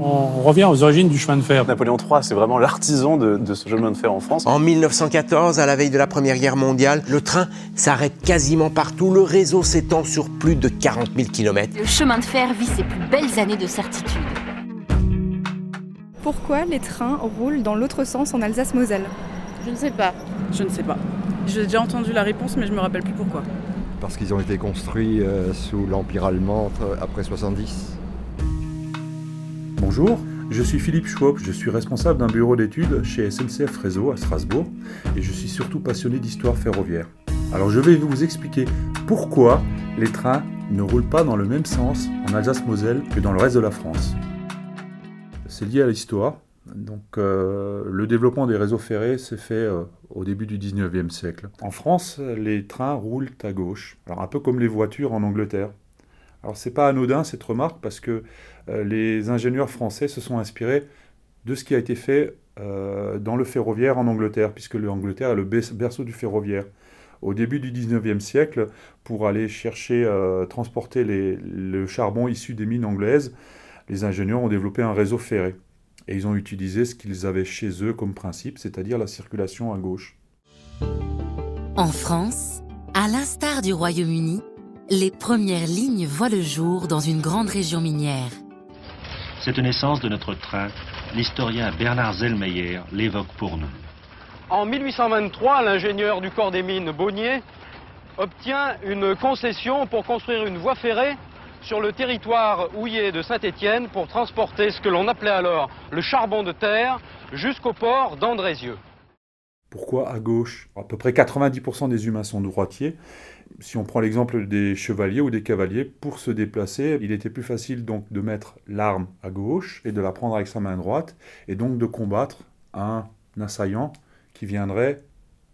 On revient aux origines du chemin de fer. Napoléon III, c'est vraiment l'artisan de, de, ce chemin de fer en France. En 1914, à la veille de la Première Guerre mondiale, le train s'arrête quasiment partout. Le réseau s'étend sur plus de 40 000 km. Le chemin de fer vit ses plus belles années de certitude. Pourquoi les trains roulent dans l'autre sens en Alsace-Moselle? Je ne sais pas. Je ne sais pas. J'ai déjà entendu la réponse, mais je me rappelle plus pourquoi. Parce qu'ils ont été construits euh, sous l'Empire allemand après 70. Bonjour, je suis Philippe Schwab, je suis responsable d'un bureau d'études chez SNCF Réseau à Strasbourg et je suis surtout passionné d'histoire ferroviaire. Alors je vais vous expliquer pourquoi les trains ne roulent pas dans le même sens en Alsace-Moselle que dans le reste de la France. C'est lié à l'histoire. Donc euh, le développement des réseaux ferrés s'est fait euh, au début du 19e siècle. En France, les trains roulent à gauche, alors un peu comme les voitures en Angleterre. Alors c'est pas anodin cette remarque parce que euh, les ingénieurs français se sont inspirés de ce qui a été fait euh, dans le ferroviaire en Angleterre, puisque l'Angleterre est le berceau du ferroviaire. Au début du 19e siècle, pour aller chercher, euh, transporter le charbon issu des mines anglaises, les ingénieurs ont développé un réseau ferré. Et ils ont utilisé ce qu'ils avaient chez eux comme principe, c'est-à-dire la circulation à gauche. En France, à l'instar du Royaume-Uni, les premières lignes voient le jour dans une grande région minière. Cette naissance de notre train, l'historien Bernard Zellmeyer l'évoque pour nous. En 1823, l'ingénieur du corps des mines Bonnier obtient une concession pour construire une voie ferrée sur le territoire houillé de Saint-Étienne pour transporter ce que l'on appelait alors le charbon de terre jusqu'au port d'Andrézieux. Pourquoi à gauche À peu près 90% des humains sont droitiers. Si on prend l'exemple des chevaliers ou des cavaliers, pour se déplacer, il était plus facile donc de mettre l'arme à gauche et de la prendre avec sa main droite, et donc de combattre un assaillant qui viendrait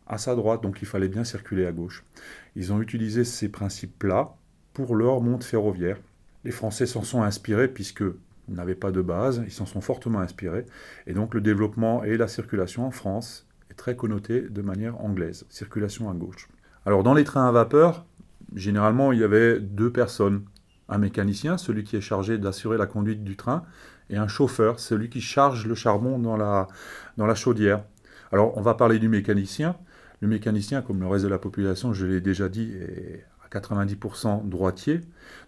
à sa droite. Donc il fallait bien circuler à gauche. Ils ont utilisé ces principes-là pour leur monte ferroviaire. Les Français s'en sont inspirés puisque n'avaient pas de base, ils s'en sont fortement inspirés, et donc le développement et la circulation en France très connoté de manière anglaise, circulation à gauche. Alors dans les trains à vapeur, généralement il y avait deux personnes, un mécanicien, celui qui est chargé d'assurer la conduite du train, et un chauffeur, celui qui charge le charbon dans la, chaudière. Alors on va parler du mécanicien. Le mécanicien, comme le reste de la population, je l'ai déjà dit, est à 90% droitier.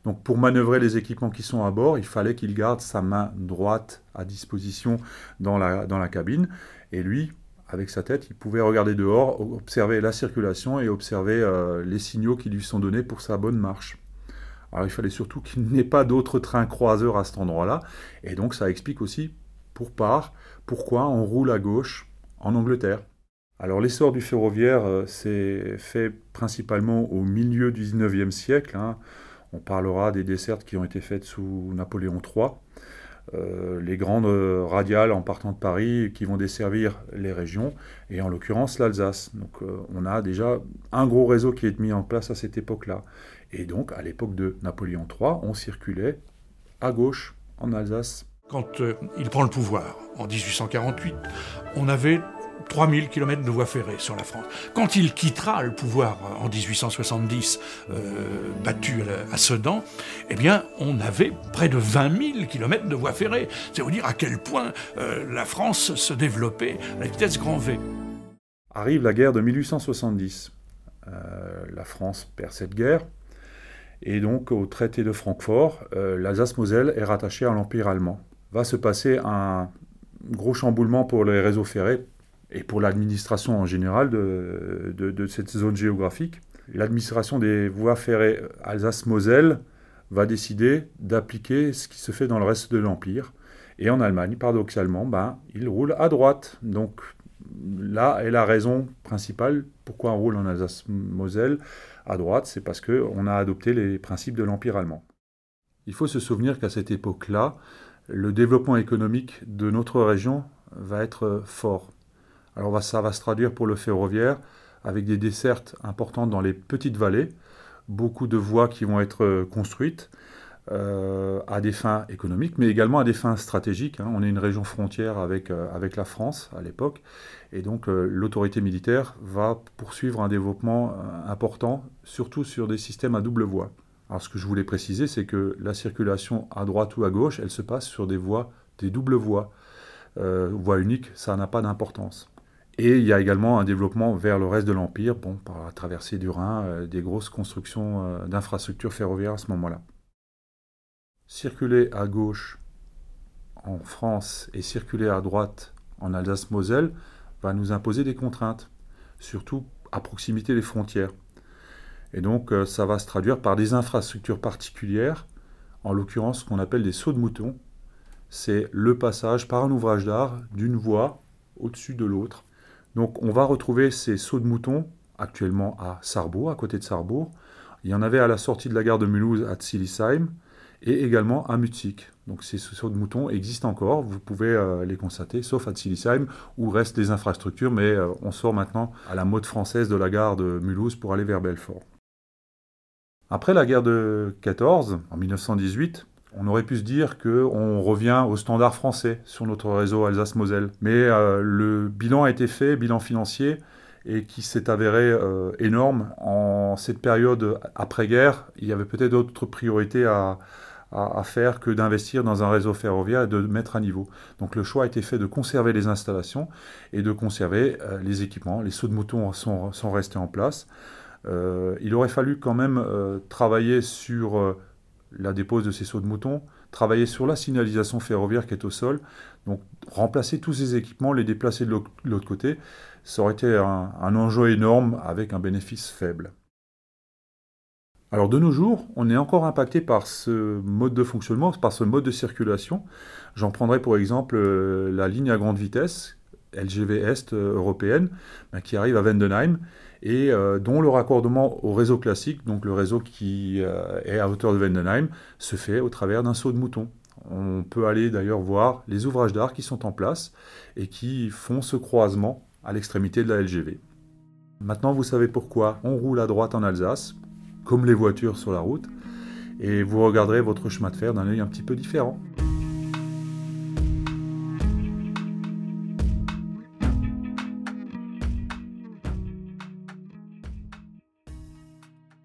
Donc pour manœuvrer les équipements qui sont à bord, il fallait qu'il garde sa main droite à disposition dans la, dans la cabine. Et lui, avec sa tête, il pouvait regarder dehors, observer la circulation et observer euh, les signaux qui lui sont donnés pour sa bonne marche. Alors il fallait surtout qu'il n'ait pas d'autres trains croiseurs à cet endroit-là, et donc ça explique aussi, pour part, pourquoi on roule à gauche en Angleterre. Alors l'essor du ferroviaire euh, s'est fait principalement au milieu du 19e siècle. Hein. On parlera des dessertes qui ont été faites sous Napoléon III. Euh, les grandes radiales en partant de Paris qui vont desservir les régions, et en l'occurrence l'Alsace. Donc euh, on a déjà un gros réseau qui est mis en place à cette époque-là. Et donc à l'époque de Napoléon III, on circulait à gauche en Alsace. Quand euh, il prend le pouvoir en 1848, on avait 3000 km de voies ferrées sur la France. Quand il quittera le pouvoir en 1870, euh, battu à, Sedan, eh bien, on avait près de 20 000 km de voies ferrées. C'est vous dire à quel point euh, la France se développait à la vitesse grand V. Arrive la guerre de 1870. Euh, la France perd cette guerre. Et donc, au traité de Francfort, l'Alsace-Moselle est rattachée à l'Empire allemand. Va se passer un gros chamboulement pour les réseaux ferrés et pour l'administration en général de, cette zone géographique. L'administration des voies ferrées Alsace-Moselle va décider d'appliquer ce qui se fait dans le reste de l'Empire. Et en Allemagne, paradoxalement, ben, il roule à droite. Donc là est la raison principale pourquoi on roule en Alsace-Moselle à droite, c'est parce qu'on a adopté les principes de l'Empire allemand. Il faut se souvenir qu'à cette époque-là, le développement économique de notre région va être fort. Alors ça va se traduire pour le ferroviaire avec des dessertes importantes dans les petites vallées, beaucoup de voies qui vont être euh, construites euh, à des fins économiques, mais également à des fins stratégiques. Hein. On est une région frontière avec, euh, avec la France à l'époque, et donc l'autorité militaire va poursuivre un développement important, surtout sur des systèmes à double voie. Alors ce que je voulais préciser, c'est que la circulation à droite ou à gauche, elle se passe sur des voies des doubles voies. Voie unique, ça n'a pas d'importance. Et il y a également un développement vers le reste de l'Empire, bon, par la traversée du Rhin, euh, des grosses constructions euh, d'infrastructures ferroviaires à ce moment-là. Circuler à gauche en France et circuler à droite en Alsace-Moselle va nous imposer des contraintes, surtout à proximité des frontières. Et donc ça va se traduire par des infrastructures particulières, en l'occurrence ce qu'on appelle des sauts de mouton, c'est le passage par un ouvrage d'art d'une voie au-dessus de l'autre. Donc on va retrouver ces sauts de mouton actuellement à Sarrebourg, à côté de Sarrebourg. Il y en avait à la sortie de la gare de Mulhouse à Tsilisheim et également à Mutzig. Donc ces sauts de mouton existent encore, vous pouvez euh, les constater, sauf à Tsilisheim où restent des infrastructures, mais euh, on sort maintenant à la mode française de la gare de Mulhouse pour aller vers Belfort. Après la guerre de 14, en 1918, on aurait pu se dire qu'on revient au standard français sur notre réseau Alsace-Moselle. Mais euh, le bilan a été fait, bilan financier, et qui s'est avéré euh, énorme. En cette période après-guerre, il y avait peut-être d'autres priorités à, faire que d'investir dans un réseau ferroviaire et de mettre à niveau. Donc le choix a été fait de conserver les installations et de conserver euh, les équipements. Les sauts de moutons sont, sont restés en place. il aurait fallu quand même travailler sur la dépose de ces sauts de moutons, travailler sur la signalisation ferroviaire qui est au sol, donc remplacer tous ces équipements, les déplacer de l'autre côté, ça aurait été un, enjeu énorme avec un bénéfice faible. Alors de nos jours, on est encore impacté par ce mode de fonctionnement, par ce mode de circulation. J'en prendrai pour exemple euh, la ligne à grande vitesse, LGV Est euh, européenne, ben, qui arrive à Vendenheim et euh, dont le raccordement au réseau classique, donc le réseau qui euh, est à hauteur de Vendenheim, se fait au travers d'un saut de mouton. On peut aller d'ailleurs voir les ouvrages d'art qui sont en place et qui font ce croisement à l'extrémité de la LGV. Maintenant, vous savez pourquoi on roule à droite en Alsace, comme les voitures sur la route, et vous regarderez votre chemin de fer d'un œil un petit peu différent.